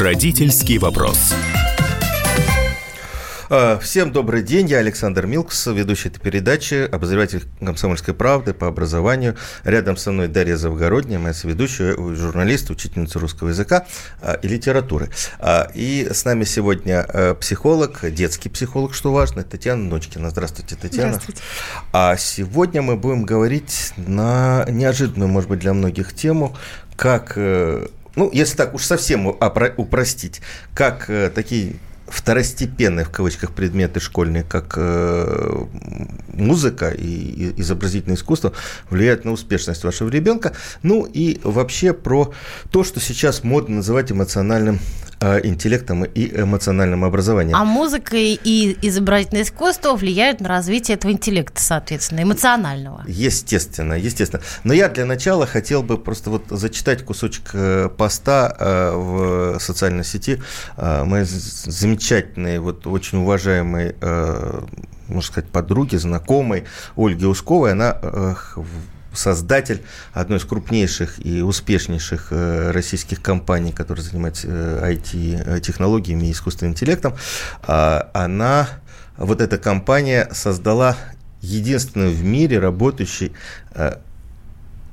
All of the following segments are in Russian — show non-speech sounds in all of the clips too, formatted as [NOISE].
Родительский вопрос. А, всем добрый день, я Александр Милкс, ведущий этой передачи, обозреватель «Комсомольской правды» по образованию. Рядом со мной Дарья Завгородняя, моя соведущая, журналист, учительница русского языка а, и литературы. А, и с нами сегодня психолог, детский психолог, что важно, Татьяна Ночкина. Здравствуйте, Татьяна. Здравствуйте. А сегодня мы будем говорить на неожиданную, может быть, для многих тему, как э, ну, если так уж совсем упростить, как э, такие второстепенные, в кавычках, предметы школьные, как э, музыка и изобразительное искусство, влияют на успешность вашего ребенка. Ну и вообще про то, что сейчас модно называть эмоциональным интеллектом и эмоциональным образованием. А музыка и изобразительное искусство влияют на развитие этого интеллекта, соответственно, эмоционального. Естественно, естественно. Но я для начала хотел бы просто вот зачитать кусочек э, поста э, в социальной сети моей замечательной, вот очень уважаемой можно сказать, подруги, знакомой Ольги Усковой. Она создатель одной из крупнейших и успешнейших э, российских компаний, которая занимается IT-технологиями э, и искусственным интеллектом, а, она, вот эта компания создала единственную в мире работающий э,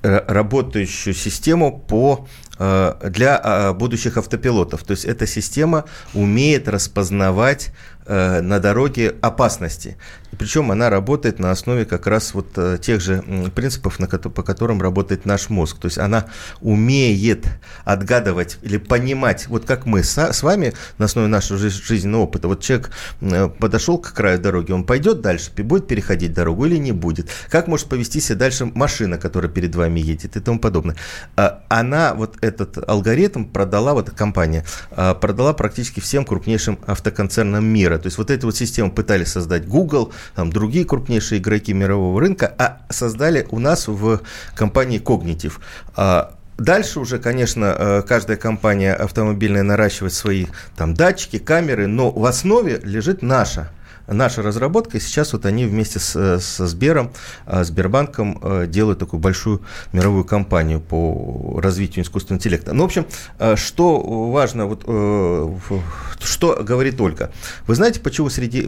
работающую систему по для будущих автопилотов. То есть эта система умеет распознавать на дороге опасности. Причем она работает на основе как раз вот э, тех же принципов, по которым работает наш мозг. То есть она умеет отгадывать или понимать, вот как мы с, с вами на основе нашего жизненного опыта. Вот человек э, подошел к краю дороги, он пойдет дальше, будет переходить дорогу или не будет. Как может повести себя дальше машина, которая перед вами едет и тому подобное. А она, вот этот алгоритм продала, вот эта компания, а, продала практически всем крупнейшим автоконцернам мира. То есть вот эту вот систему пытались создать Google, там, другие крупнейшие игроки мирового рынка, а создали у нас в компании Cognitive. А, дальше уже, конечно, э, каждая компания автомобильная наращивает свои там, датчики, камеры, но в основе лежит наша наша разработка, сейчас вот они вместе с, со Сбером, а, Сбербанком э, делают такую большую мировую кампанию по развитию искусственного интеллекта. Ну, в общем, э, что важно, вот, э, что говорит Ольга. Вы знаете, почему среди,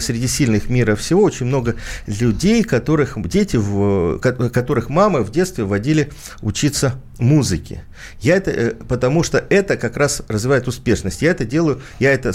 среди сильных мира всего очень много людей, которых дети, в, которых мамы в детстве водили учиться музыке. Я это, потому что это как раз развивает успешность. Я это делаю, я это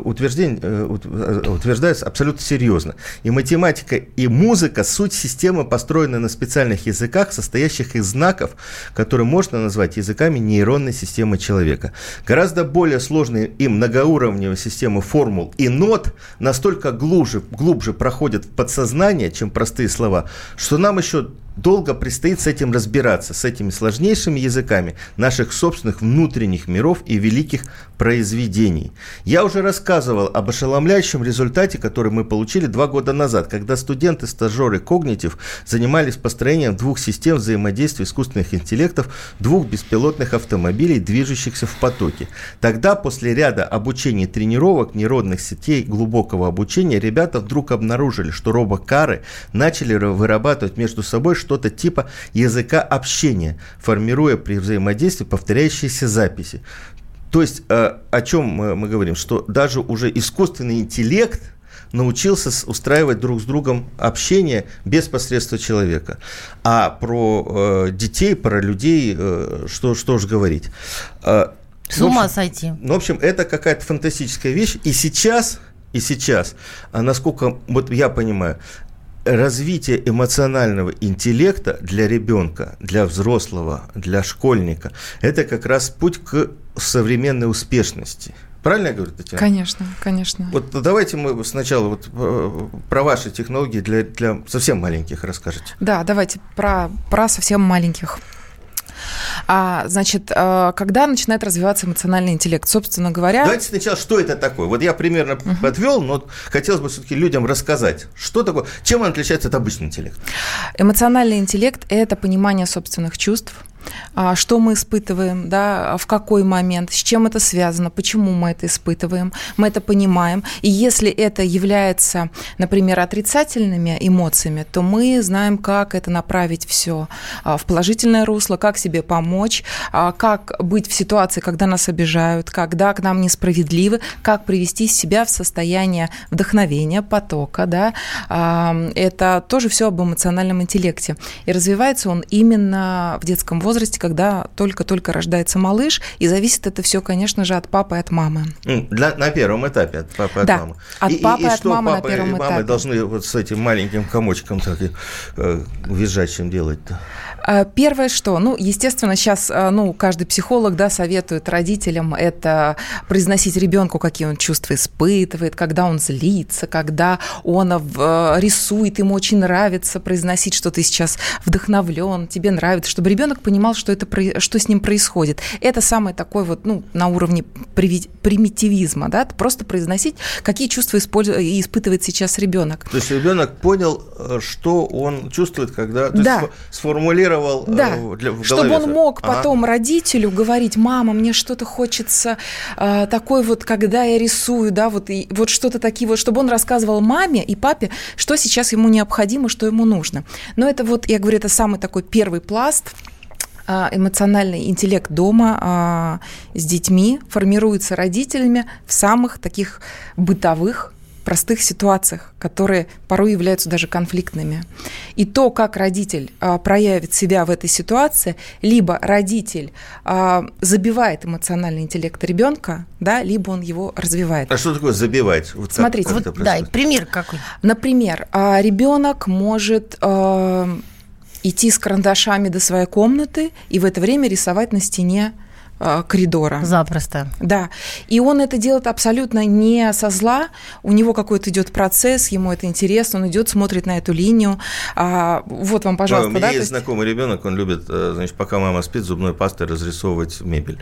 утверждение, утверждаю абсолютно серьезно. И математика, и музыка – суть системы, построенной на специальных языках, состоящих из знаков, которые можно назвать языками нейронной системы человека. Гораздо более сложные и многоуровневые системы формул и нот настолько глубже, глубже проходят в подсознание, чем простые слова, что нам еще долго предстоит с этим разбираться, с этими сложнейшими языками наших собственных внутренних миров и великих произведений. Я уже рассказывал об ошеломляющем результате, который мы получили два года назад, когда студенты-стажеры Когнитив занимались построением двух систем взаимодействия искусственных интеллектов, двух беспилотных автомобилей, движущихся в потоке. Тогда, после ряда обучений и тренировок нейронных сетей глубокого обучения, ребята вдруг обнаружили, что робокары начали вырабатывать между собой что-то типа языка общения, формируя при взаимодействии повторяющиеся записи. То есть э, о чем мы говорим? Что даже уже искусственный интеллект научился устраивать друг с другом общение без посредства человека. А про э, детей, про людей, э, что, что же говорить? С ума сойти. Ну, в общем, это какая-то фантастическая вещь. И сейчас, и сейчас, насколько вот я понимаю, развитие эмоционального интеллекта для ребенка, для взрослого, для школьника – это как раз путь к современной успешности. Правильно я говорю, Татьяна? Конечно, конечно. Вот давайте мы сначала вот э, про ваши технологии для, для совсем маленьких расскажете. Да, давайте про, про совсем маленьких. А, значит, э, когда начинает развиваться эмоциональный интеллект, собственно говоря... Давайте сначала, что это такое? Вот я примерно uh-huh. подвел, но хотелось бы все-таки людям рассказать, что такое, чем он отличается от обычного интеллекта. Эмоциональный интеллект – это понимание собственных чувств – что мы испытываем, да, в какой момент, с чем это связано, почему мы это испытываем, мы это понимаем. И если это является, например, отрицательными эмоциями, то мы знаем, как это направить все а, в положительное русло, как себе помочь, а, как быть в ситуации, когда нас обижают, когда к нам несправедливы, как привести себя в состояние вдохновения, потока, да, это тоже все об эмоциональном интеллекте. И развивается он именно в детском возрасте, когда только-только рождается малыш, и зависит это все, конечно же, от папы и от мамы. Для, на первом этапе от папы и да, от мамы. От и, папы и, и от что мамы папа на первом и мамы этапе. должны вот с этим маленьким комочком так, э, визжащим делать-то? А, первое, что, ну, естественно, сейчас, а, ну, каждый психолог, да, советует родителям это произносить ребенку, какие он чувства испытывает, когда он злится, когда он а, рисует, ему очень нравится произносить, что ты сейчас вдохновлен, тебе нравится, чтобы ребенок понимал, что это, что с ним происходит. Это самое такое вот, ну, на уровне примитивизма, да, просто произносить, какие чувства испытывает сейчас ребенок. То есть ребенок понял, э, что он чувствует, когда да. сформулировал сформулировал э, да. для, в Чтобы он мог ага. потом родителю говорить, мама, мне что-то хочется э, такой вот, когда я рисую, да, вот, и, вот что-то такие вот, чтобы он рассказывал маме и папе, что сейчас ему необходимо, что ему нужно. Но это вот, я говорю, это самый такой первый пласт, э, эмоциональный интеллект дома а, с детьми формируется родителями в самых таких бытовых простых ситуациях, которые порой являются даже конфликтными. И то, как родитель а, проявит себя в этой ситуации, либо родитель а, забивает эмоциональный интеллект ребенка, да, либо он его развивает. А что такое забивать? Вот Смотрите, как, как вот, да, пример какой. Например, а, ребенок может а, идти с карандашами до своей комнаты и в это время рисовать на стене Э, коридора. Запросто. Да. И он это делает абсолютно не со зла. У него какой-то идет процесс, ему это интересно, он идет, смотрит на эту линию. А, вот вам, пожалуйста. У меня да, есть, есть знакомый ребенок, он любит, э, значит, пока мама спит, зубной пастой разрисовывать мебель.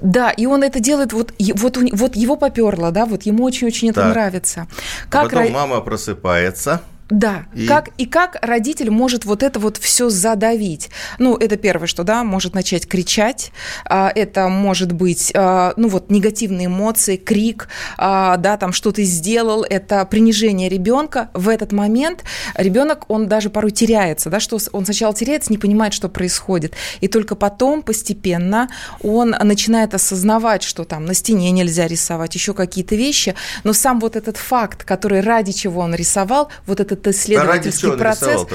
Да, и он это делает, вот, вот, вот его поперло, да, вот ему очень-очень это нравится. Как а потом ра... мама просыпается, да, и... Как, и как родитель может вот это вот все задавить? Ну, это первое, что, да, может начать кричать, а, это может быть, а, ну, вот негативные эмоции, крик, а, да, там, что ты сделал, это принижение ребенка. В этот момент ребенок, он даже порой теряется, да, что он сначала теряется, не понимает, что происходит, и только потом постепенно он начинает осознавать, что там на стене нельзя рисовать, еще какие-то вещи, но сам вот этот факт, который ради чего он рисовал, вот этот этот исследовательский а ради процесс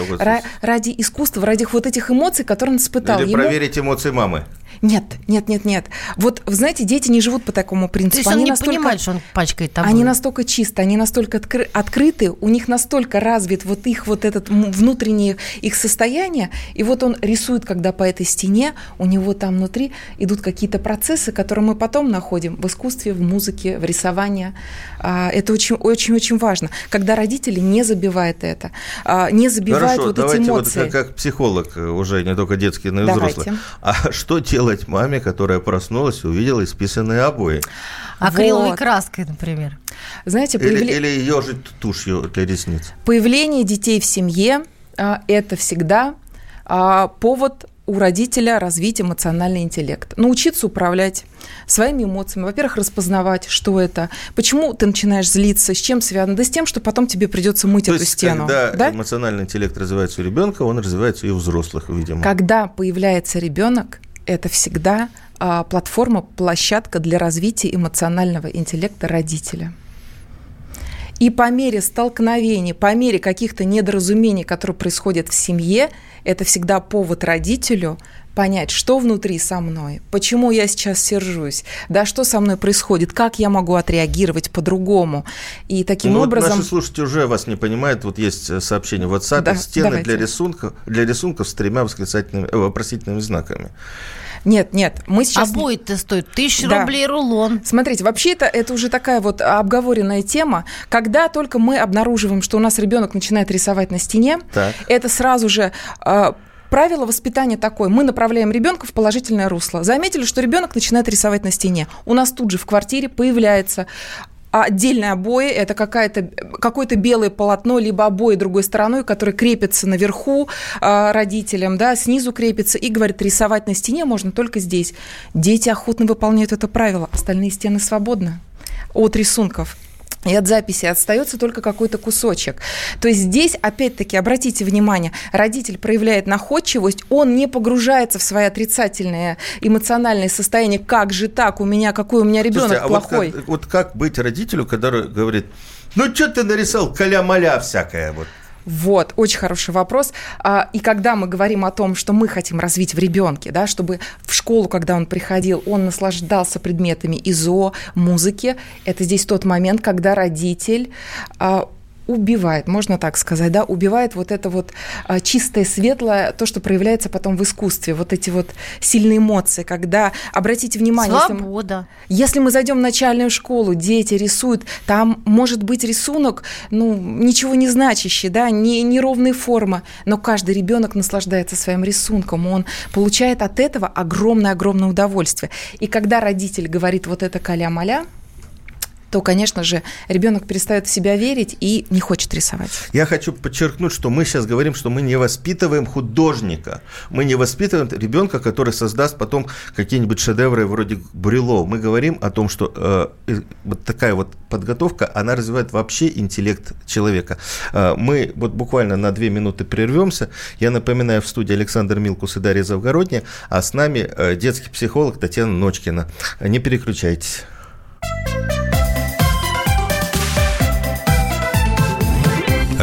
ради искусства, ради вот этих эмоций, которые он испытал. Или Ему... проверить эмоции мамы. Нет, нет, нет, нет. Вот, вы знаете, дети не живут по такому принципу. То есть он они не настолько, понимает, что он пачкает тобой. Они настолько чисты, они настолько откры, открыты, у них настолько развит вот их вот этот внутреннее их состояние, и вот он рисует, когда по этой стене, у него там внутри идут какие-то процессы, которые мы потом находим в искусстве, в музыке, в рисовании. А, это очень-очень-очень важно. Когда родители не забивают это, а, не забивают Хорошо, вот давайте эти эмоции. Вот как, как психолог, э, уже не только детский, но и давайте. взрослый. А что делать маме, которая проснулась и увидела исписанные обои? Акриловой вот. краской, например. Знаете, появля... или, или ежить тушью для ресниц. Появление детей в семье а, – это всегда повод у родителя развить эмоциональный интеллект, научиться управлять своими эмоциями, во-первых, распознавать, что это, почему ты начинаешь злиться, с чем связано, да с тем, что потом тебе придется мыть То эту есть, стену. Когда да? эмоциональный интеллект развивается у ребенка, он развивается и у взрослых, видимо. Когда появляется ребенок, это всегда а, платформа, площадка для развития эмоционального интеллекта родителя. И по мере столкновений, по мере каких-то недоразумений, которые происходят в семье, это всегда повод родителю понять, что внутри со мной, почему я сейчас сержусь, да, что со мной происходит, как я могу отреагировать по-другому. И таким ну, образом... Вот наши слушатели уже вас не понимают, вот есть э, сообщение в WhatsApp, да, стены для рисунка, для рисунков с тремя восклицательными, э, вопросительными знаками. Нет, нет, мы сейчас... Обои-то стоят тысячу да. рублей рулон. Смотрите, вообще это, это уже такая вот обговоренная тема. Когда только мы обнаруживаем, что у нас ребенок начинает рисовать на стене, так. это сразу же э, правило воспитания такое. Мы направляем ребенка в положительное русло. Заметили, что ребенок начинает рисовать на стене. У нас тут же в квартире появляется отдельные обои, это какое-то белое полотно, либо обои другой стороной, которое крепится наверху э, родителям, да, снизу крепится, и говорит, рисовать на стене можно только здесь. Дети охотно выполняют это правило, остальные стены свободны от рисунков и от записи остается только какой-то кусочек. То есть здесь, опять-таки, обратите внимание, родитель проявляет находчивость, он не погружается в свои отрицательные эмоциональные состояния, как же так, у меня, какой у меня ребенок Слушайте, плохой. А вот, как, вот как быть родителю, который говорит, ну что ты нарисовал, каля-маля всякое вот. Вот, очень хороший вопрос. А, и когда мы говорим о том, что мы хотим развить в ребенке, да, чтобы в школу, когда он приходил, он наслаждался предметами ИЗО, музыки, это здесь тот момент, когда родитель а, убивает, можно так сказать, да, убивает вот это вот а, чистое, светлое, то, что проявляется потом в искусстве, вот эти вот сильные эмоции, когда, обратите внимание, Свобода. Если мы, если мы зайдем в начальную школу, дети рисуют, там может быть рисунок, ну, ничего не значащий, да, не, неровные формы, но каждый ребенок наслаждается своим рисунком, он получает от этого огромное-огромное удовольствие. И когда родитель говорит вот это каля-маля, то, конечно же, ребенок перестает в себя верить и не хочет рисовать. Я хочу подчеркнуть, что мы сейчас говорим, что мы не воспитываем художника. Мы не воспитываем ребенка, который создаст потом какие-нибудь шедевры вроде Бурило. Мы говорим о том, что э, вот такая вот подготовка, она развивает вообще интеллект человека. Э, мы вот буквально на две минуты прервемся. Я напоминаю, в студии Александр Милкус и Дарья Завгородняя, а с нами э, детский психолог Татьяна Ночкина. Не переключайтесь.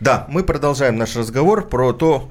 Да, мы продолжаем наш разговор про то,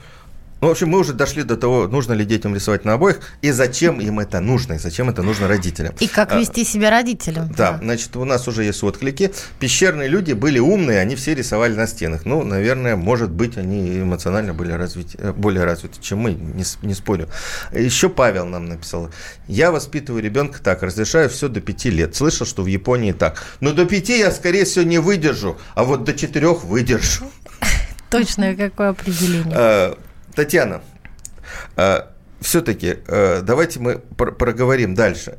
ну, в общем, мы уже дошли до того, нужно ли детям рисовать на обоих, и зачем им это нужно, и зачем это нужно родителям. И как а, вести себя родителям. Да, да, значит, у нас уже есть отклики. Пещерные люди были умные, они все рисовали на стенах. Ну, наверное, может быть, они эмоционально были развиты, э, более развиты, чем мы, не, не спорю. Еще Павел нам написал. Я воспитываю ребенка так, разрешаю все до пяти лет. Слышал, что в Японии так. Но до пяти я, скорее всего, не выдержу, а вот до четырех выдержу. [LAUGHS] Точное какое определение? А, Татьяна, а, все-таки а, давайте мы проговорим дальше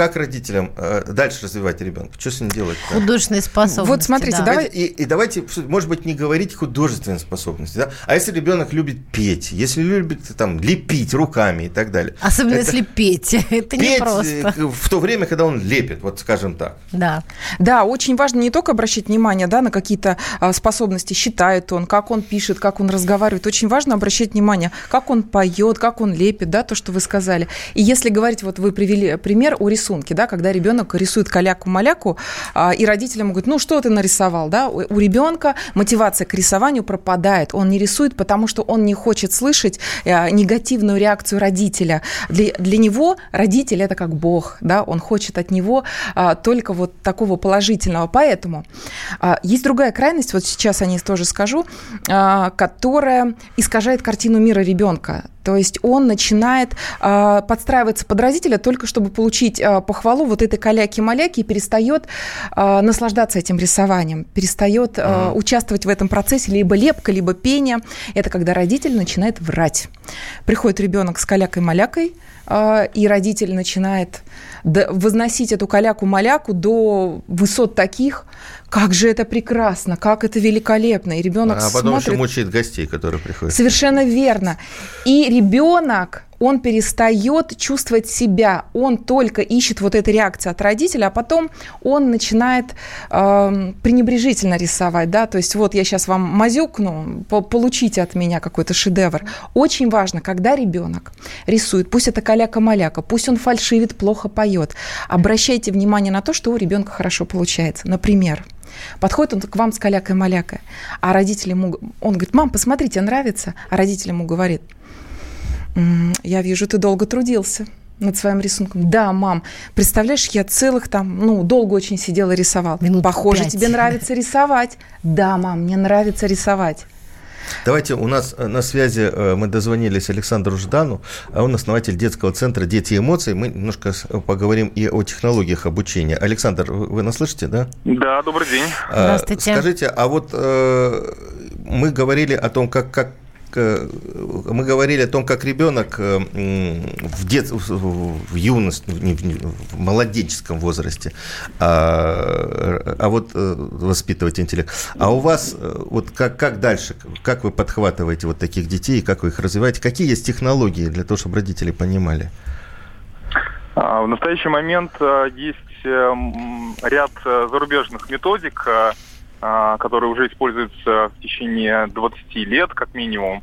как родителям э, дальше развивать ребенка? Что с ним делать? Художественные способности. Вот смотрите, да. давай... и, и давайте, может быть, не говорить художественные способности, да? А если ребенок любит петь, если любит там лепить руками и так далее. Особенно это... если петь, [LAUGHS] это петь не просто. Э, в то время, когда он лепит, вот скажем так. Да. Да, очень важно не только обращать внимание, да, на какие-то а, способности, считает он, как он пишет, как он разговаривает. Очень важно обращать внимание, как он поет, как он лепит, да, то, что вы сказали. И если говорить, вот вы привели пример о рисунке, да, когда ребенок рисует каляку-маляку, а, и родителям говорят, ну что ты нарисовал, да, у ребенка мотивация к рисованию пропадает, он не рисует, потому что он не хочет слышать э, негативную реакцию родителя. Для, для него родитель это как Бог, да, он хочет от него а, только вот такого положительного. Поэтому а, есть другая крайность, вот сейчас о ней тоже скажу, которая искажает картину мира ребенка. То есть он начинает э, подстраиваться под родителя только чтобы получить э, похвалу вот этой каляки-маляки и перестает э, наслаждаться этим рисованием, перестает э, uh-huh. участвовать в этом процессе либо лепка, либо пение. Это когда родитель начинает врать. Приходит ребенок с калякой-малякой, э, и родитель начинает возносить эту каляку-маляку до высот таких, как же это прекрасно, как это великолепно. И ребенок а потом смотрит... еще мучает гостей, которые приходят. Совершенно верно. И ребенок, он перестает чувствовать себя, он только ищет вот этой реакции от родителя, а потом он начинает э, пренебрежительно рисовать, да, то есть вот я сейчас вам мазюкну, получите от меня какой-то шедевр. Очень важно, когда ребенок рисует, пусть это каляка-маляка, пусть он фальшивит, плохо поет, обращайте внимание на то, что у ребенка хорошо получается. Например, Подходит он к вам с калякой-малякой, а родители ему... Он говорит, мам, посмотрите, нравится? А родитель ему говорит, я вижу, ты долго трудился. над своим рисунком. Да, мам, представляешь, я целых там, ну, долго очень сидела рисовал. Минут Похоже, 5. тебе нравится рисовать. Да, мам, мне нравится рисовать. Давайте, у нас э, на связи, э, мы дозвонились Александру Ждану, а он основатель детского центра «Дети и эмоции». Мы немножко поговорим и о технологиях обучения. Александр, вы нас слышите, да? Да, добрый день. А, Здравствуйте. Скажите, а вот э, мы говорили о том, как, как Э, мы говорили о том, как ребенок э, в, дет, в юности, в молодеческом возрасте, а, а вот э, воспитывать интеллект. А у вас вот как, как дальше, как вы подхватываете вот таких детей, как вы их развиваете, какие есть технологии для того, чтобы родители понимали? А, в настоящий момент есть ряд зарубежных методик, а, которые уже используются в течение 20 лет, как минимум.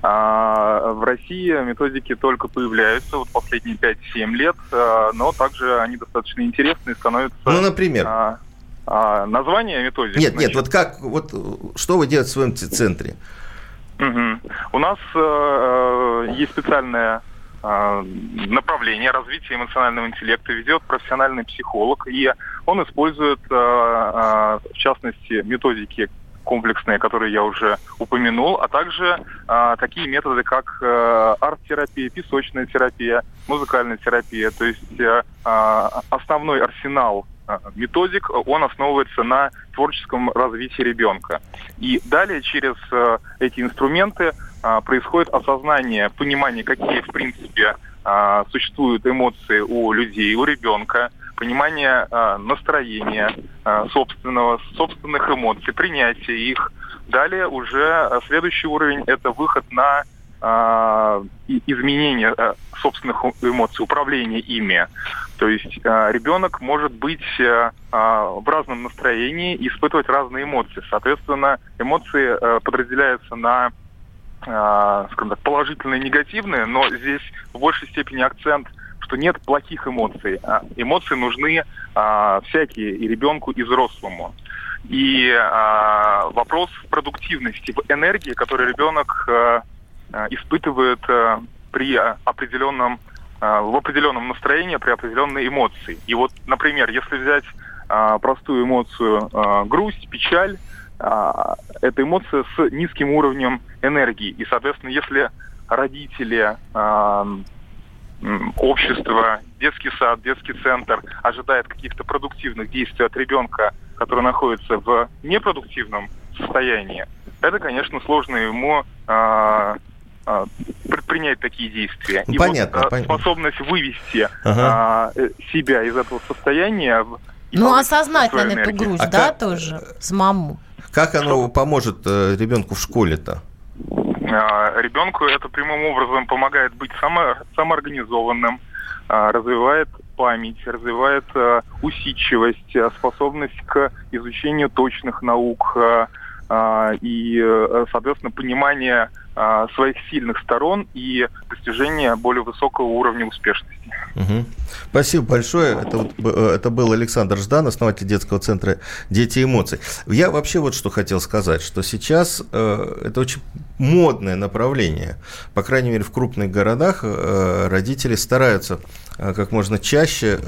А в России методики только появляются вот последние 5-7 лет, а, но также они достаточно интересные становятся. Ну, например? А, а, название методик. Нет, значит. нет, вот как, вот что вы делаете в своем центре? Угу. У нас э, э есть специальная направление развития эмоционального интеллекта ведет профессиональный психолог, и он использует, а, а, в частности, методики комплексные, которые я уже упомянул, а также такие методы, как арт-терапия, песочная терапия, музыкальная терапия. То есть основной арсенал методик, он основывается на творческом развитии ребенка. И далее через эти инструменты а, происходит осознание, понимание, какие, в принципе, а, существуют эмоции у людей, у ребенка, понимание а, настроения собственного, собственных эмоций, принятие их. Далее уже следующий уровень – это выход на изменение собственных эмоций, управление ими. То есть ребенок может быть в разном настроении и испытывать разные эмоции. Соответственно, эмоции подразделяются на а, скажем так, положительные и негативные, но здесь в большей степени акцент, что нет плохих эмоций. А эмоции нужны а, всякие и ребенку, и взрослому. И а, вопрос продуктивности, в энергии, которую ребенок а, а, испытывает а, при определенном а, в определенном настроении, при определенной эмоции. И вот, например, если взять а, простую эмоцию а, грусть, печаль, это эмоция с низким уровнем энергии. И, соответственно, если родители, общество, детский сад, детский центр ожидает каких-то продуктивных действий от ребенка, который находится в непродуктивном состоянии, это, конечно, сложно ему предпринять такие действия. И понятно, вот, понятно. способность вывести ага. а, себя из этого состояния. Ну, осознать, наверное, эту грусть, а да, как... тоже, с маму. Как оно Что? поможет э, ребенку в школе-то? А, ребенку это прямым образом помогает быть само, самоорганизованным, а, развивает память, развивает а, усидчивость, способность к изучению точных наук и, э, соответственно, понимание своих сильных сторон и достижение более высокого уровня успешности. Угу. Спасибо большое. Это, вот, э, это был Александр Ждан, основатель детского центра «Дети эмоций». Я вообще вот что хотел сказать, что сейчас э, это очень модное направление. По крайней мере, в крупных городах э, родители стараются э, как можно чаще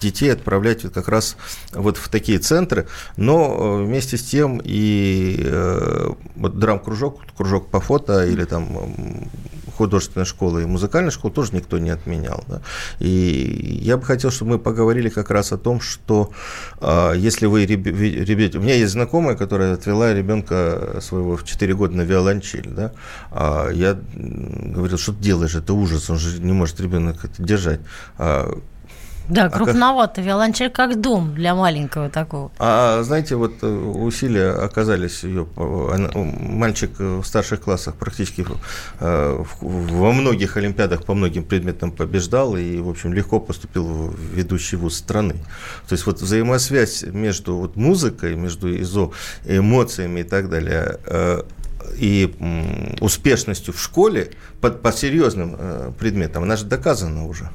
детей отправлять вот как раз вот в такие центры, но э, вместе с тем и вот драм-кружок, кружок по фото или там художественная школа и музыкальная школа тоже никто не отменял. Да? И я бы хотел, чтобы мы поговорили как раз о том, что э, если вы, ребята, у меня есть знакомая, которая отвела ребенка своего в 4 года на виолончель, да? а я говорил, что ты делаешь, это ужас, он же не может ребенок это держать. А да, а крупновато. Виолончель как дом для маленького такого. А знаете, вот э, усилия оказались ее... Мальчик в старших классах практически э, во многих олимпиадах по многим предметам побеждал и, в общем, легко поступил в ведущий вуз страны. То есть вот взаимосвязь между вот музыкой, между изо, эмоциями и так далее, э, и успешностью в школе по, по серьезным предметам, она же доказана уже.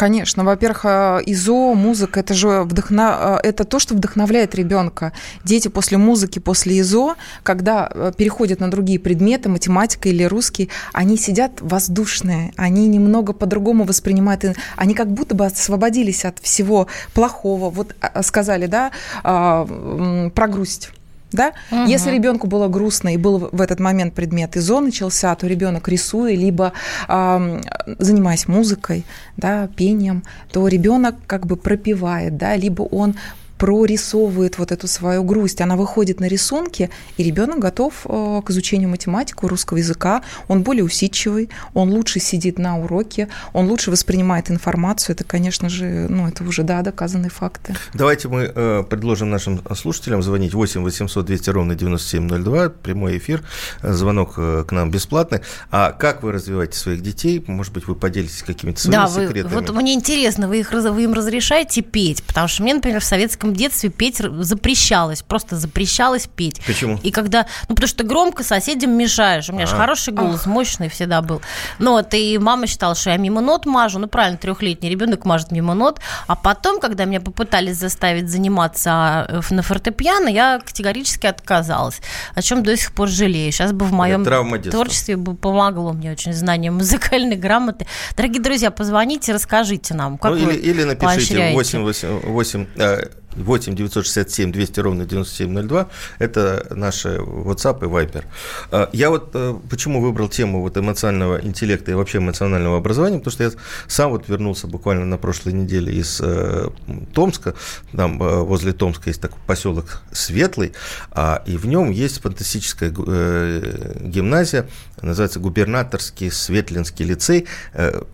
Конечно, во-первых, э, ИЗО, музыка, это же вдохна... Э, это то, что вдохновляет ребенка. Дети после музыки, после ИЗО, когда э, переходят на другие предметы, математика или русский, они сидят воздушные, они немного по-другому воспринимают, они как будто бы освободились от всего плохого. Вот сказали, да, про грусть да? Угу. Если ребенку было грустно и был в этот момент предмет ИЗО начался, то ребенок рисуя, либо э, занимаясь музыкой, да, пением, то ребенок как бы пропивает, да, либо он прорисовывает вот эту свою грусть, она выходит на рисунки, и ребенок готов э, к изучению математики, русского языка, он более усидчивый, он лучше сидит на уроке, он лучше воспринимает информацию, это, конечно же, ну, это уже, да, доказанные факты. Давайте мы э, предложим нашим слушателям звонить 8 800 200 ровно 9702, прямой эфир, звонок э, к нам бесплатный. А как вы развиваете своих детей? Может быть, вы поделитесь какими-то своими да, секретами? Вы, вот мне интересно, вы, их, вы им разрешаете петь? Потому что мне, например, в советском моем детстве петь запрещалось, просто запрещалось петь. Почему? И когда, ну потому что громко соседям мешаешь. У меня же хороший голос, мощный всегда был. Ну вот, и мама считала, что я мимо нот мажу. Ну правильно, трехлетний ребенок мажет мимо нот. А потом, когда меня попытались заставить заниматься э, на фортепиано, я категорически отказалась. О чем до сих пор жалею. Сейчас бы в моем творчестве бы помогло мне очень знание музыкальной грамоты. Дорогие друзья, позвоните, расскажите нам, как ну, вы или, или напишите 8, 8, 8 8 967 200 ровно 9702 – это наши WhatsApp и Viber. А, я вот э, почему выбрал тему вот эмоционального интеллекта и вообще эмоционального образования, потому что я сам вот вернулся буквально на прошлой неделе из э, Томска, там э, возле Томска есть такой поселок Светлый, а, и в нем есть фантастическая гимназия, называется Губернаторский Светлинский лицей,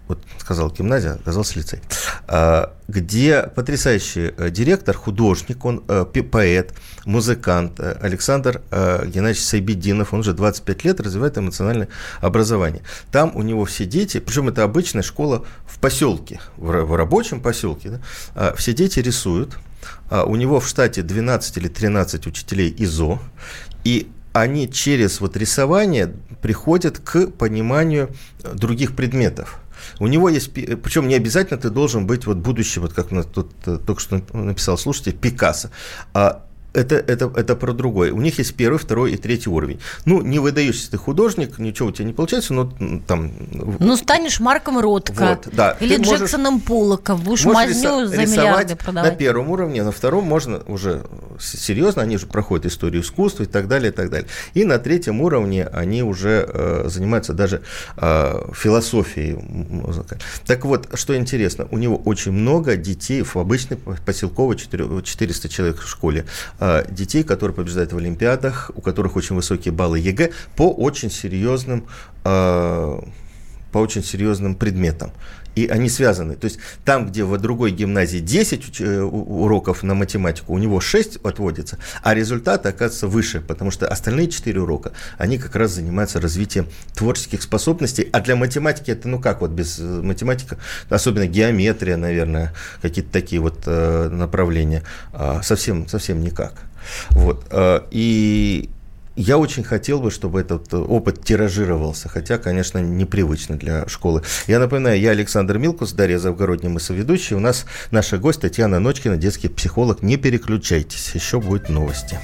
вот сказал гимназия, оказался лицей, а, где потрясающий директор, художник, он э, поэт, музыкант э, Александр э, Геннадьевич Сайбединов, он уже 25 лет развивает эмоциональное образование. Там у него все дети, причем это обычная школа в поселке, в, в рабочем поселке, да, а все дети рисуют, а у него в штате 12 или 13 учителей ИЗО, и они через вот рисование приходят к пониманию других предметов. У него есть, причем не обязательно ты должен быть вот будущий, вот как тут э, только что написал слушайте, Пикассо. А это, это, это про другое. У них есть первый, второй и третий уровень. Ну, не выдающийся ты художник, ничего у тебя не получается, но там... Ну, станешь Марком Ротко. Вот, да. Или ты Джексоном можешь, Поллоком, будешь мазню за миллиарды продавать. на первом уровне, на втором можно уже серьезно, они уже проходят историю искусства и так далее, и так далее. И на третьем уровне они уже э, занимаются даже э, философией. Так вот, что интересно, у него очень много детей в обычной поселковой 400 человек в школе Э, детей, которые побеждают в Олимпиадах, у которых очень высокие баллы ЕГЭ по очень серьезным э, по очень серьезным предметам. И они связаны. То есть там, где в другой гимназии 10 э, уроков на математику, у него 6 отводится, а результаты оказываются выше, потому что остальные 4 урока, они как раз занимаются развитием творческих способностей. А для математики это, ну как, вот без математики, особенно геометрия, наверное, какие-то такие вот направления, а, совсем, совсем никак. Вот. И я очень хотел бы, чтобы этот опыт тиражировался, хотя, конечно, непривычно для школы. Я напоминаю, я Александр Милкус, Дарья Завгородняя, мы соведущие. У нас наша гость Татьяна Ночкина, детский психолог. Не переключайтесь, еще будут новости.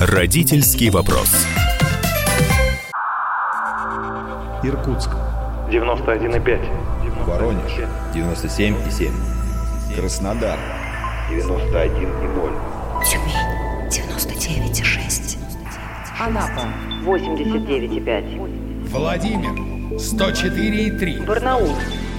Родительский вопрос. Иркутск. 91,5. Воронеж. 97,7. Краснодар. 91,0. Тюмень 99,6. Анапа 89,5. Владимир 104,3. Барнаул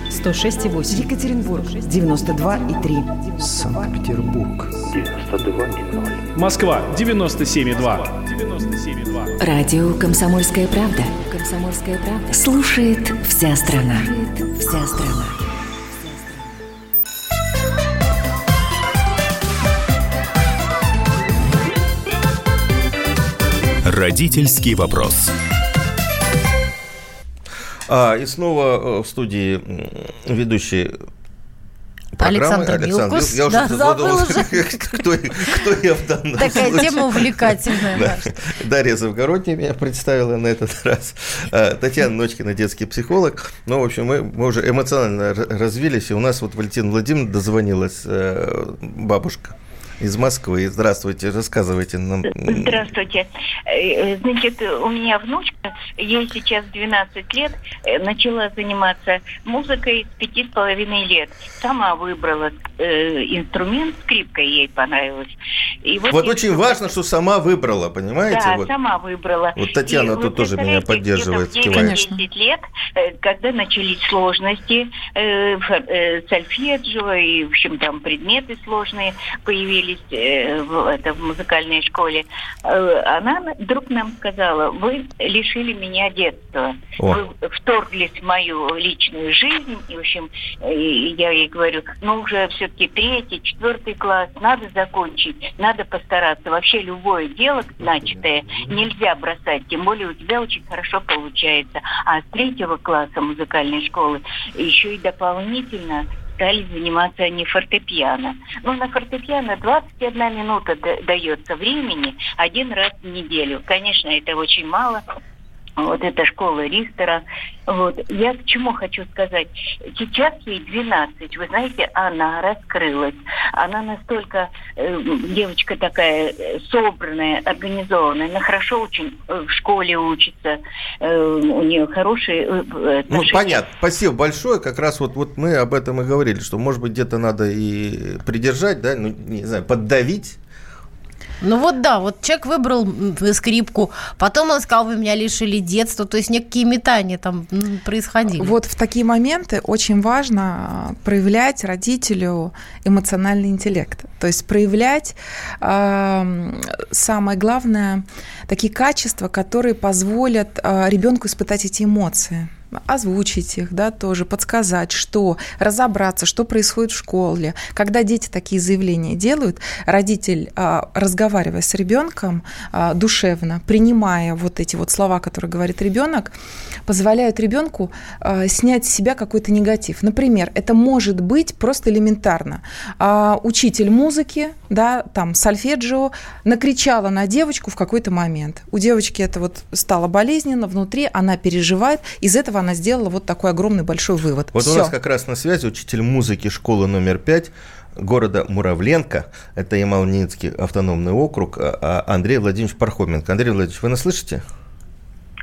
106,8. Екатеринбург 92,3. Санкт-Петербург 92,0. Москва 97,2. 97,2. Радио Комсомольская правда. Комсомольская правда. Слушает вся страна. Слушает вся страна. Родительский вопрос. А, и снова э, в студии ведущий Александр Милкус. Я да, [LAUGHS] уже забыл уже. Кто, кто я в данном Такая случае. тема увлекательная. Да. Дарья Завгородняя меня представила на этот раз. А, Татьяна Ночкина, детский психолог. Ну, в общем, мы, мы уже эмоционально развились, и у нас вот Валентина Владимировна дозвонилась, э, бабушка из Москвы. Здравствуйте, рассказывайте нам. Здравствуйте. Э, значит, у меня внучка, ей сейчас 12 лет, э, начала заниматься музыкой с пяти с половиной лет. Сама выбрала э, инструмент, скрипка ей понравилась. И вот вот очень важно, что сама выбрала, понимаете? Да, вот. сама выбрала. Вот Татьяна и, тут тоже меня поддерживает. Конечно. 10 лет, когда начались сложности, э, э, сольфеджио и, в общем, там предметы сложные появились, учились э, в, это, в музыкальной школе, э, она вдруг нам сказала, вы лишили меня детства. О. Вы вторглись в мою личную жизнь. И, в общем, и я ей говорю, ну уже все-таки третий, четвертый класс, надо закончить, надо постараться. Вообще любое дело начатое нельзя бросать, тем более у тебя очень хорошо получается. А с третьего класса музыкальной школы еще и дополнительно стали заниматься они фортепиано. Ну, на фортепиано 21 минута дается времени один раз в неделю. Конечно, это очень мало, вот эта школа Ристера. Вот. Я к чему хочу сказать. Сейчас ей 12. Вы знаете, она раскрылась. Она настолько, э, девочка такая э, собранная, организованная. Она хорошо очень э, в школе учится. Э, у нее хорошие э, отношения. Ну, понятно. Спасибо большое. Как раз вот, вот мы об этом и говорили, что, может быть, где-то надо и придержать, да, ну, не знаю, поддавить ну вот да, вот человек выбрал скрипку, потом он сказал, вы меня лишили детства, то есть некие метания там происходили. Вот в такие моменты очень важно а, проявлять родителю эмоциональный интеллект, то есть проявлять э, самое главное такие качества, которые позволят э, ребенку испытать эти эмоции озвучить их, да, тоже подсказать, что, разобраться, что происходит в школе. Когда дети такие заявления делают, родитель, а, разговаривая с ребенком а, душевно, принимая вот эти вот слова, которые говорит ребенок, позволяют ребенку а, снять с себя какой-то негатив. Например, это может быть просто элементарно. Учитель музыки, да, там, сольфеджио, накричала на девочку в какой-то момент. У девочки это вот стало болезненно внутри, она переживает, из этого она сделала вот такой огромный большой вывод. Вот Всё. у нас как раз на связи учитель музыки школы номер пять города Муравленко, это Ямал-Ненецкий автономный округ, а, а Андрей Владимирович Пархоменко. Андрей Владимирович, вы нас слышите?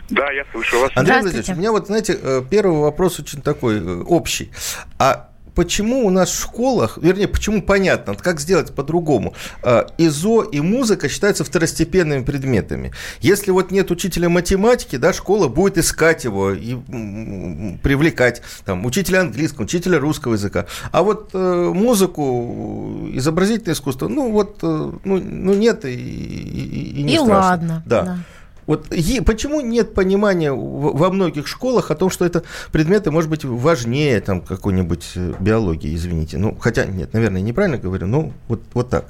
Да, я слышу вас. Андрей Владимирович, у меня вот, знаете, э, первый вопрос очень такой э, общий. А почему у нас в школах, вернее, почему понятно, как сделать по-другому, а, ИЗО и музыка считаются второстепенными предметами. Если вот нет учителя математики, да, школа будет искать его и привлекать, там, учителя английского, учителя русского языка. А вот э, музыку, изобразительное искусство, ну вот, э, ну, ну нет и, и, и не и страшно. ладно. Да. да. Вот почему нет понимания во многих школах о том, что это предметы, может быть, важнее там какой-нибудь э, биологии, извините. Ну, хотя, нет, наверное, неправильно говорю, но вот, вот так.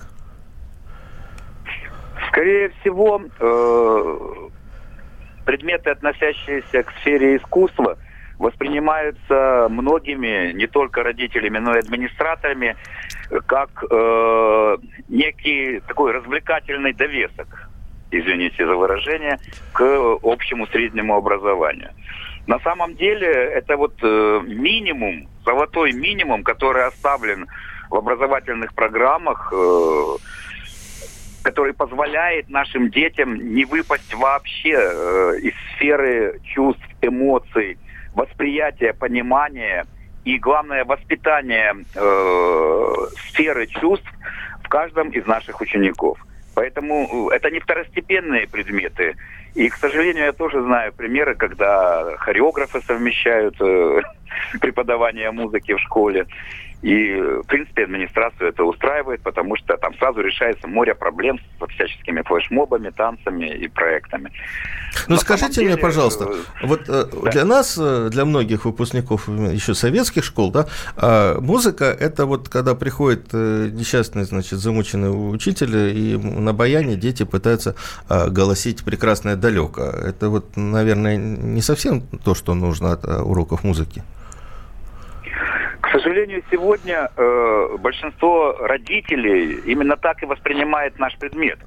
Скорее всего, э, предметы, относящиеся к сфере искусства, воспринимаются многими, не только родителями, но и администраторами, как э, некий такой развлекательный довесок извините за выражение, к общему среднему образованию. На самом деле это вот э, минимум, золотой минимум, который оставлен в образовательных программах, э, который позволяет нашим детям не выпасть вообще э, из сферы чувств, эмоций, восприятия, понимания и, главное, воспитания сферы чувств в каждом из наших учеников. Поэтому э, это не второстепенные предметы. И, к сожалению, я тоже знаю примеры, когда хореографы совмещают э, [LAUGHS] преподавание музыки в школе. И, в принципе, администрацию это устраивает, потому что там сразу решается море проблем со всяческими флешмобами, танцами и проектами. Ну, скажите деле, мне, пожалуйста, э, вот э, да. для нас, э, для многих выпускников еще советских школ, да, а музыка – это вот когда приходит несчастный, значит, замученный учитель, и на баяне дети пытаются а, голосить прекрасное далеко. Это вот, наверное, не совсем то, что нужно от уроков музыки К сожалению, сегодня э, большинство родителей именно так и воспринимает наш предмет.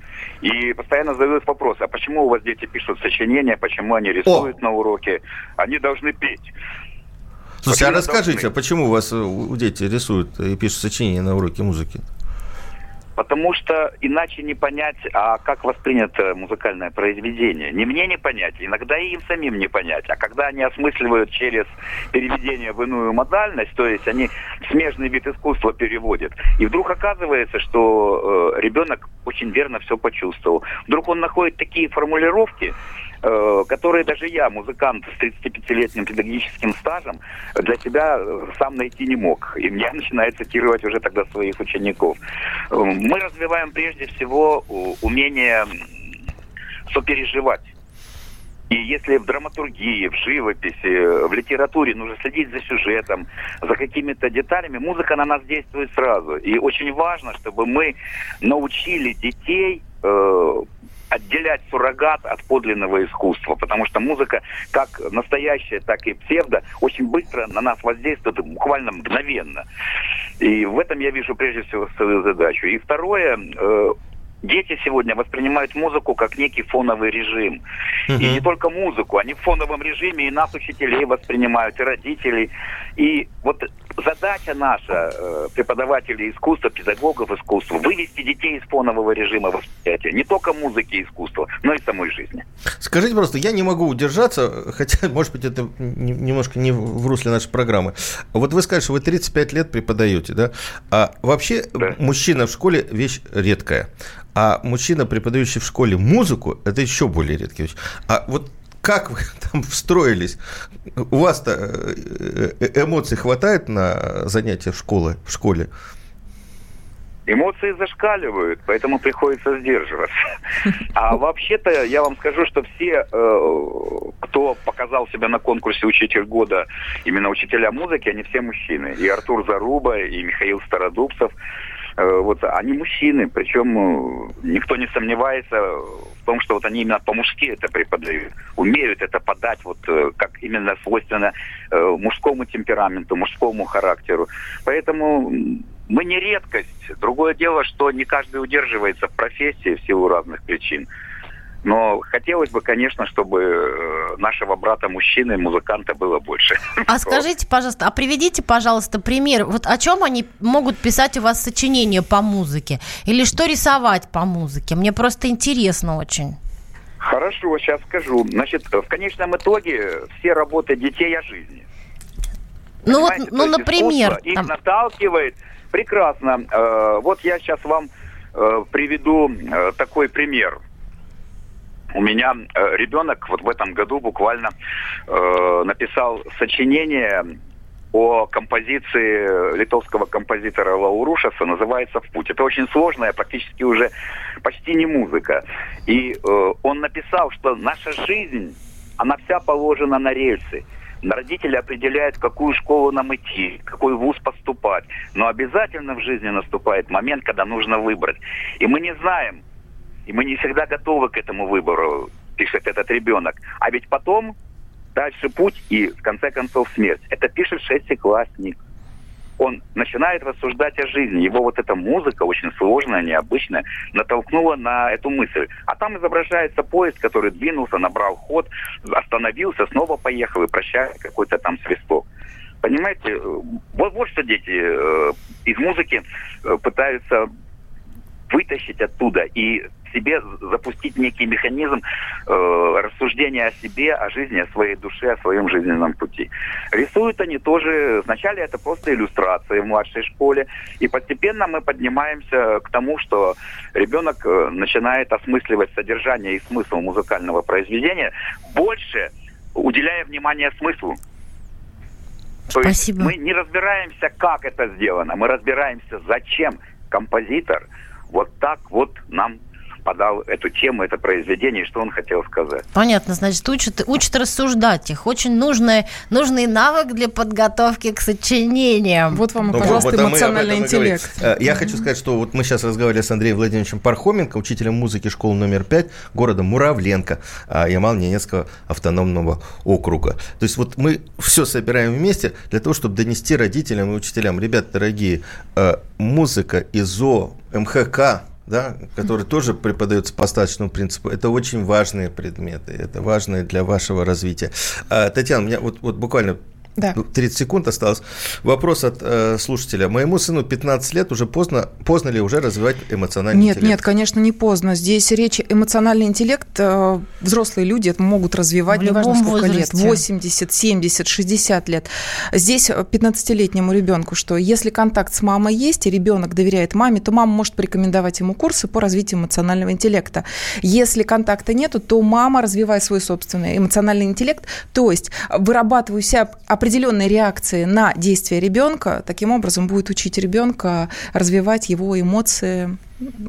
И постоянно задают вопрос, а почему у вас дети пишут сочинения, почему они рисуют О! на уроке? Они должны петь. Слушайте, а расскажите, должны... а почему у вас э, у дети рисуют и пишут сочинения на уроке музыки? Потому что иначе не понять, а как воспринято музыкальное произведение. Не мне не понять, иногда и им самим не понять. А когда они осмысливают через переведение в иную модальность, то есть они смежный вид искусства переводят, и вдруг оказывается, что э, ребенок очень верно все почувствовал. Вдруг он находит такие формулировки, которые даже я, музыкант с 35-летним педагогическим стажем, для себя э, сам найти не мог. И мне [LAUGHS] начинает цитировать уже тогда своих учеников. Э, мы развиваем прежде всего умение сопереживать. И если в драматургии, в живописи, в литературе нужно следить за сюжетом, за какими-то деталями, музыка на нас действует сразу. И очень важно, чтобы мы научили детей э, отделять суррогат от подлинного искусства, потому что музыка, как настоящая, так и псевдо, очень быстро на нас воздействует, буквально мгновенно. И в этом я вижу прежде всего свою задачу. И второе, э, дети сегодня воспринимают музыку как некий фоновый режим. Uh-huh. И не только музыку, они в фоновом режиме и нас, учителей, воспринимают, и родителей. И вот задача наша, э, преподавателей искусства, педагогов искусства, вывести детей из фонового режима восприятия. Не только музыки и искусства, но и самой жизни. Скажите просто, я не могу удержаться, хотя, [LAUGHS] может быть, это немножко не в русле нашей программы. Вот вы сказали, что вы 35 лет преподаете, да? А вообще да. мужчина в школе вещь редкая. А мужчина, преподающий в школе музыку, это еще более редкая вещь. А вот как вы [LAUGHS] там встроились? У вас-то э, э, эмоций хватает на занятия в школе? В школе? Эмоции зашкаливают, поэтому приходится сдерживаться. [LAUGHS] А вообще-то я вам скажу, что все, э, кто показал себя на конкурсе «Учитель года», именно учителя музыки, они все мужчины. И Артур Заруба, и Михаил Стародубцев – Э, вот они мужчины, причем э, никто не сомневается в том, что вот они именно по-мужски это преподают, умеют это подать вот э, как именно свойственно мужскому темпераменту, мужскому характеру. Поэтому мы не редкость. Другое дело, что не каждый удерживается в профессии в силу разных причин. Но хотелось бы, конечно, чтобы э, нашего брата-мужчины, музыканта было больше. А [LAUGHS] скажите, пожалуйста, а приведите, пожалуйста, пример. Вот о чем они могут писать у вас сочинения по музыке? Или что рисовать по музыке? Мне просто интересно очень. Хорошо, сейчас скажу. Значит, в конечном итоге все работы детей о жизни. Ну вот, ну, например. Их там... наталкивает. Прекрасно. Э, вот я сейчас вам э, приведу такой пример у меня э, ребенок вот в этом году буквально э, написал сочинение о композиции литовского композитора Лаурушаса, называется «В путь». Это очень сложная, практически уже почти не музыка. И э, он написал, что наша жизнь, она вся положена на рельсы. Родители определяют, какую школу нам идти, какой вуз поступать. Но обязательно в жизни наступает момент, когда нужно выбрать. И мы не знаем, и мы не всегда готовы к этому выбору, пишет этот ребенок. А ведь потом дальше путь и, в конце концов, смерть. Это пишет шестиклассник. Он начинает рассуждать о жизни. Его вот эта музыка, очень сложная, необычная, натолкнула на эту мысль. А там изображается поезд, который двинулся, набрал ход, остановился, снова поехал и прощает какой-то там свисток. Понимаете, вот, вот что дети э, из музыки э, пытаются вытащить оттуда и себе запустить некий механизм э, рассуждения о себе, о жизни, о своей душе, о своем жизненном пути. Рисуют они тоже, вначале это просто иллюстрации в младшей школе, и постепенно мы поднимаемся к тому, что ребенок э, начинает осмысливать содержание и смысл музыкального произведения, больше уделяя внимание смыслу. То Спасибо. есть мы не разбираемся, как это сделано, мы разбираемся, зачем композитор вот так вот нам подал эту тему, это произведение, что он хотел сказать. Понятно, значит, учат, учат рассуждать их. Очень нужный, нужный навык для подготовки к сочинениям. Вот вам, ну, пожалуйста, вот, эмоциональный интеллект. Э, я хочу сказать, что вот мы сейчас разговаривали с Андреем Владимировичем Пархоменко, учителем музыки школы номер 5 города Муравленко а, Ямал-Ненецкого автономного округа. То есть вот мы все собираем вместе для того, чтобы донести родителям и учителям. Ребята дорогие, э, музыка, ИЗО, МХК, да, который тоже преподается по остаточному принципу, это очень важные предметы, это важные для вашего развития. А, Татьяна, у меня вот, вот буквально да. 30 секунд осталось. Вопрос от э, слушателя. Моему сыну 15 лет, уже поздно, поздно ли уже развивать эмоциональный нет, интеллект? Нет, нет, конечно, не поздно. Здесь речь эмоциональный интеллект, э, взрослые люди это могут развивать, В неважно сколько возрасте. лет, 80, 70, 60 лет. Здесь 15-летнему ребенку, что если контакт с мамой есть, и ребенок доверяет маме, то мама может порекомендовать ему курсы по развитию эмоционального интеллекта. Если контакта нету, то мама, развивая свой собственный эмоциональный интеллект, то есть вырабатывая у себя определенной реакции на действия ребенка, таким образом будет учить ребенка развивать его эмоции,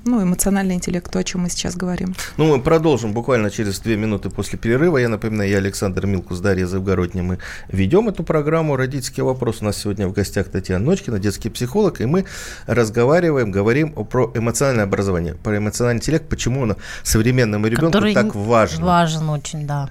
ну, эмоциональный интеллект, то, о чем мы сейчас говорим. Ну, мы продолжим буквально через две минуты после перерыва. Я напоминаю, я Александр Милкус, Дарья Завгородня. Мы ведем эту программу «Родительский вопрос». У нас сегодня в гостях Татьяна Ночкина, детский психолог, и мы разговариваем, говорим про эмоциональное образование, про эмоциональный интеллект, почему он современному ребенку Который так важен. Важен очень, да.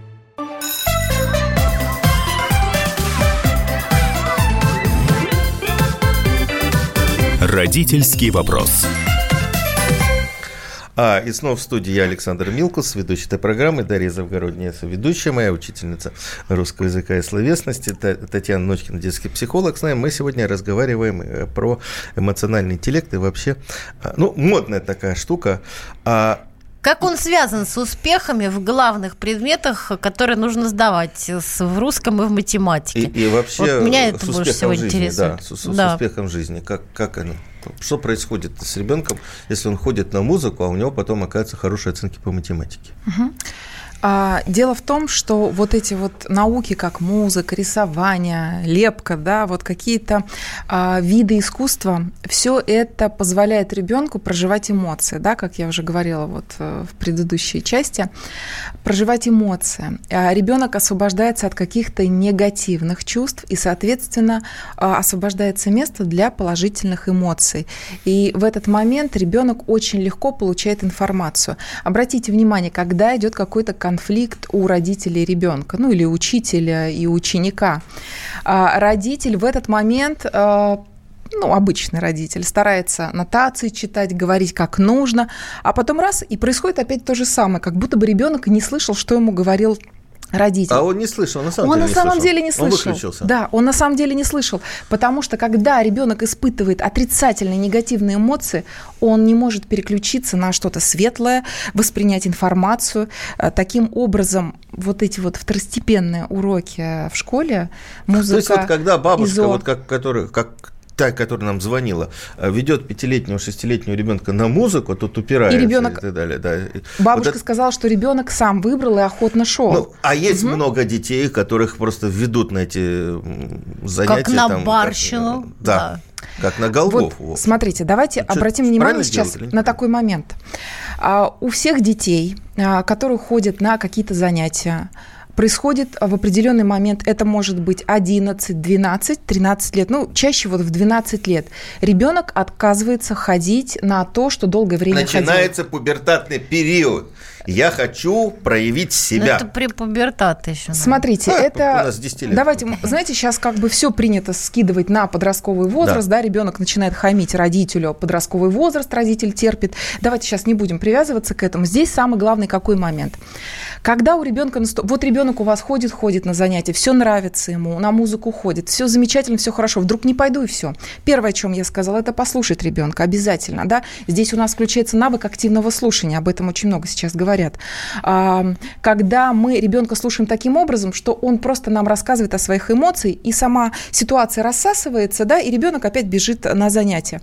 Родительский вопрос. А, и снова в студии я, Александр Милкус, ведущий этой программы, Дарья Завгородняя, ведущая моя, учительница русского языка и словесности, Татьяна Ночкина, детский психолог. С нами мы сегодня разговариваем э, про эмоциональный интеллект и вообще, а, ну, модная такая штука. А как он связан с успехами в главных предметах, которые нужно сдавать в русском и в математике? И, и вообще вот меня это больше всего жизни, интересует. Да, с, с, да. с успехом жизни. Как, как оно? Что происходит с ребенком, если он ходит на музыку, а у него потом оказываются хорошие оценки по математике? Угу. А, дело в том, что вот эти вот науки, как музыка, рисование, лепка, да, вот какие-то а, виды искусства, все это позволяет ребенку проживать эмоции, да, как я уже говорила вот э, в предыдущей части, проживать эмоции. А ребенок освобождается от каких-то негативных чувств и, соответственно, а, освобождается место для положительных эмоций. И в этот момент ребенок очень легко получает информацию. Обратите внимание, когда идет какой-то конфликт у родителей ребенка, ну или учителя и ученика. А родитель в этот момент а, ну, обычный родитель, старается нотации читать, говорить как нужно, а потом раз, и происходит опять то же самое, как будто бы ребенок не слышал, что ему говорил родитель. А он не слышал, он на самом он деле на не самом слышал. деле не слышал. Он выключился. Да, он на самом деле не слышал, потому что когда ребенок испытывает отрицательные, негативные эмоции, он не может переключиться на что-то светлое, воспринять информацию. Э, таким образом, вот эти вот второстепенные уроки в школе, музыка, То есть вот когда бабушка, изо... вот как, который, как та, которая нам звонила, э, ведет пятилетнего, шестилетнего ребенка на музыку, тут упирается и, ребенок... и так далее. Да. Бабушка вот это... сказала, что ребенок сам выбрал и охотно шел. Ну, а есть угу. много детей, которых просто ведут на эти занятия. Как на там, барщину. Как, да. да. Как на Голгофу. Вот, смотрите, давайте Что, обратим внимание сейчас на такой момент. А, у всех детей, а, которые ходят на какие-то занятия, происходит в определенный момент, это может быть 11, 12, 13 лет, ну, чаще вот в 12 лет, ребенок отказывается ходить на то, что долгое время Начинается ходил. пубертатный период. Я хочу проявить себя. Это при пубертат еще. Смотрите, а, это... У нас 10 лет. Давайте, знаете, сейчас как бы все принято скидывать на подростковый возраст, да, да ребенок начинает хамить родителю, подростковый возраст родитель терпит. Давайте сейчас не будем привязываться к этому. Здесь самый главный какой момент. Когда у ребенка... Наступ... Вот ребенок у вас ходит, ходит на занятия, все нравится ему, на музыку ходит, все замечательно, все хорошо, вдруг не пойду и все. Первое, о чем я сказала, это послушать ребенка обязательно, да. Здесь у нас включается навык активного слушания, об этом очень много сейчас говорят говорят. А, когда мы ребенка слушаем таким образом, что он просто нам рассказывает о своих эмоциях, и сама ситуация рассасывается, да, и ребенок опять бежит на занятия.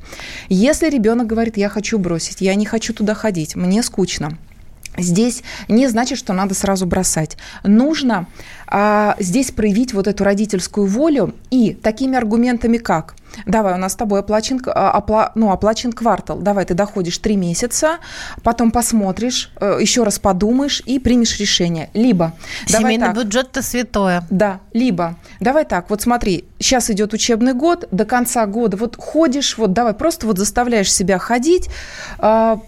Если ребенок говорит, я хочу бросить, я не хочу туда ходить, мне скучно, здесь не значит, что надо сразу бросать. Нужно а, здесь проявить вот эту родительскую волю и такими аргументами, как Давай, у нас с тобой оплачен, а, опла, ну, оплачен квартал. Давай, ты доходишь три месяца, потом посмотришь, э, еще раз подумаешь и примешь решение. Либо... Семейный бюджет-то святое. Да, либо... Давай так, вот смотри, сейчас идет учебный год, до конца года вот ходишь, вот давай, просто вот заставляешь себя ходить, а,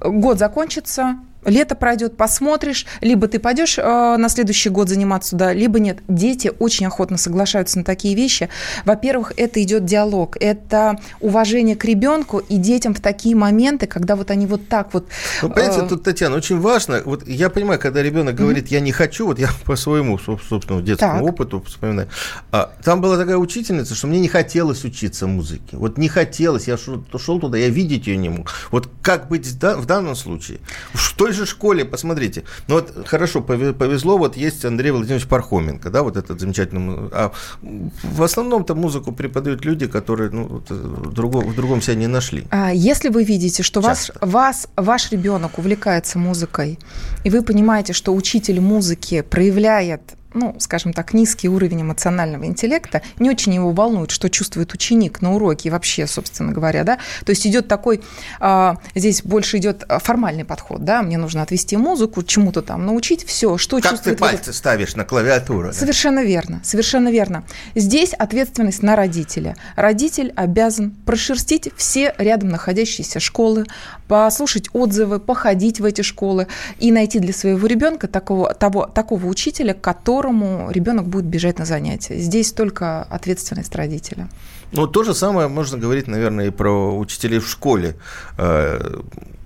год закончится, лето пройдет, посмотришь, либо ты пойдешь э, на следующий год заниматься туда, либо нет. Дети очень охотно соглашаются на такие вещи. Во-первых, это идет диалог, это уважение к ребенку и детям в такие моменты, когда вот они вот так вот. Ну, понимаете, э... тут, Татьяна, очень важно. Вот я понимаю, когда ребенок говорит, я не хочу, вот я по своему собственному детскому так. опыту вспоминаю. А, там была такая учительница, что мне не хотелось учиться музыке. Вот не хотелось, я шел, шел туда, я видеть ее не мог. Вот как быть в данном случае? В той же школе, посмотрите, ну вот хорошо, повезло, вот есть Андрей Владимирович Пархоменко, да, вот этот замечательный, а в основном-то музыку преподают люди, которые ну, э, в, другом, в другом себя не нашли. А если вы видите, что вас, вас, ваш ребенок увлекается музыкой, и вы понимаете, что учитель музыки проявляет ну, скажем так, низкий уровень эмоционального интеллекта, не очень его волнует, что чувствует ученик на уроке и вообще, собственно говоря, да, то есть идет такой, а, здесь больше идет формальный подход, да, мне нужно отвести музыку, чему-то там научить, все, что как чувствует... Как ты пальцы этот... ставишь на клавиатуру? Совершенно да? верно, совершенно верно. Здесь ответственность на родителя. Родитель обязан прошерстить все рядом находящиеся школы, послушать отзывы, походить в эти школы и найти для своего ребенка такого, того, такого учителя, который которому ребенок будет бежать на занятия. Здесь только ответственность родителя. Ну, то же самое можно говорить, наверное, и про учителей в школе.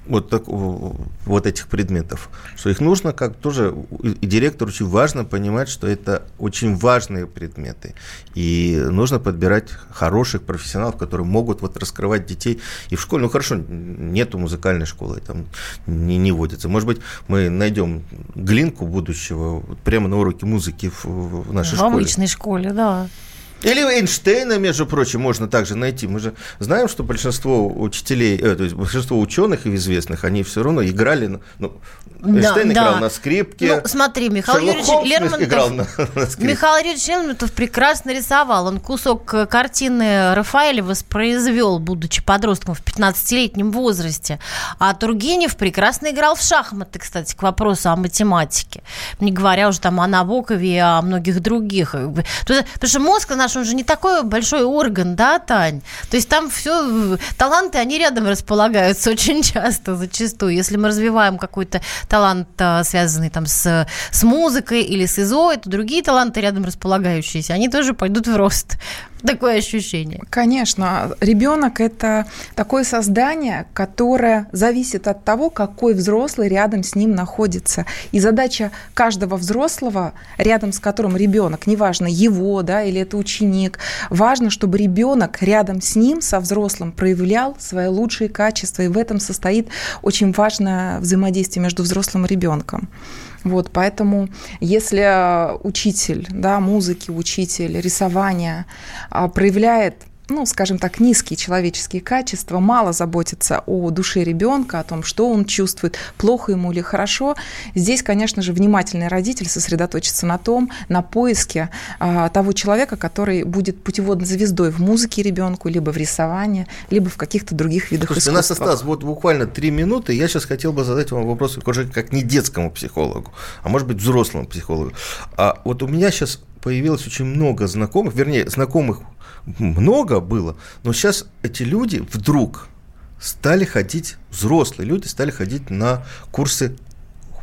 Вот, так, вот этих предметов, что их нужно как тоже, и директору очень важно понимать, что это очень важные предметы, и нужно подбирать хороших профессионалов, которые могут вот раскрывать детей и в школе, ну хорошо, нету музыкальной школы, там не, не водится, может быть, мы найдем глинку будущего прямо на уроке музыки в, в нашей в школе. В обычной школе, да. Или Эйнштейна, между прочим, можно также найти. Мы же знаем, что большинство учителей, э, то есть большинство ученых и известных, они все равно играли, ну, Эйнштейн да, играл да. на скрипке. Ну, смотри, Михаил Шерлок Юрьевич Лермонтов, играл на, [LAUGHS] на скрипке. Михаил Юрьевич Лермонтов прекрасно рисовал. Он кусок э, картины Рафаэля воспроизвел, будучи подростком в 15-летнем возрасте. А Тургенев прекрасно играл в шахматы, кстати, к вопросу о математике. Не говоря уже там о Набокове и о многих других. Потому что мозг наш, он же не такой большой орган, да, Тань? То есть там все, таланты, они рядом располагаются [LAUGHS] очень часто, зачастую. Если мы развиваем какой-то талант, а, связанный там с, с музыкой или с ИЗО, то другие таланты рядом располагающиеся, они тоже пойдут в рост. [LAUGHS] Такое ощущение. Конечно. Ребенок – это такое создание, которое зависит от того, какой взрослый рядом с ним находится. И задача каждого взрослого, рядом с которым ребенок, неважно, его да, или это ученик, важно, чтобы ребенок рядом с ним, со взрослым, проявлял свои лучшие качества. И в этом состоит очень важное взаимодействие между взрослым и ребенком. Вот, поэтому если учитель да, музыки, учитель рисования а, проявляет ну, скажем так, низкие человеческие качества, мало заботится о душе ребенка, о том, что он чувствует, плохо ему или хорошо. Здесь, конечно же, внимательный родитель сосредоточится на том, на поиске а, того человека, который будет путеводной звездой в музыке ребенку, либо в рисовании, либо в каких-то других видах Слушайте, искусства. У нас осталось вот буквально три минуты. Я сейчас хотел бы задать вам вопрос как не детскому психологу, а может быть взрослому психологу. А вот у меня сейчас появилось очень много знакомых, вернее, знакомых много было, но сейчас эти люди вдруг стали ходить, взрослые люди стали ходить на курсы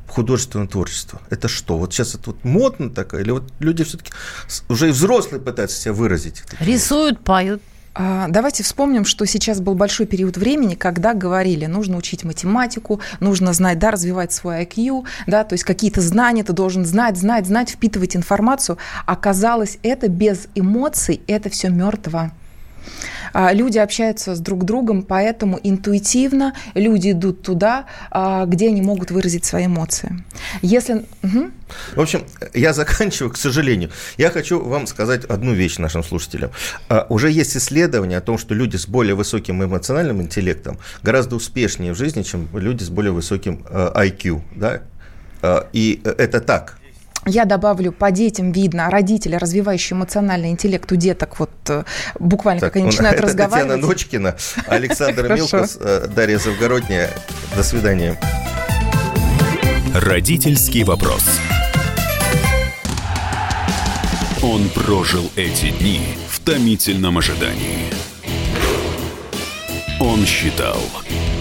художественного творчества. Это что? Вот сейчас это вот модно такое? Или вот люди все-таки уже и взрослые пытаются себя выразить? Рисуют, поют. А, давайте вспомним, что сейчас был большой период времени, когда говорили, нужно учить математику, нужно знать, да, развивать свой IQ, да, то есть какие-то знания ты должен знать, знать, знать, впитывать информацию. Оказалось, это без эмоций, это все мертво. А, люди общаются с друг другом, поэтому интуитивно люди идут туда, а, где они могут выразить свои эмоции. Если... Угу. В общем, я заканчиваю, к сожалению. Я хочу вам сказать одну вещь нашим слушателям. А, уже есть исследования о том, что люди с более высоким эмоциональным интеллектом гораздо успешнее в жизни, чем люди с более высоким IQ. Да? И это так. Я добавлю, по детям видно, родители, развивающие эмоциональный интеллект у деток, вот э, буквально так, как они начинают [LAUGHS] это разговаривать. Татьяна Ночкина, [LAUGHS] Александр Милкус, э, Дарья Завгородняя. До свидания. Родительский вопрос. Он прожил эти дни в томительном ожидании. Он считал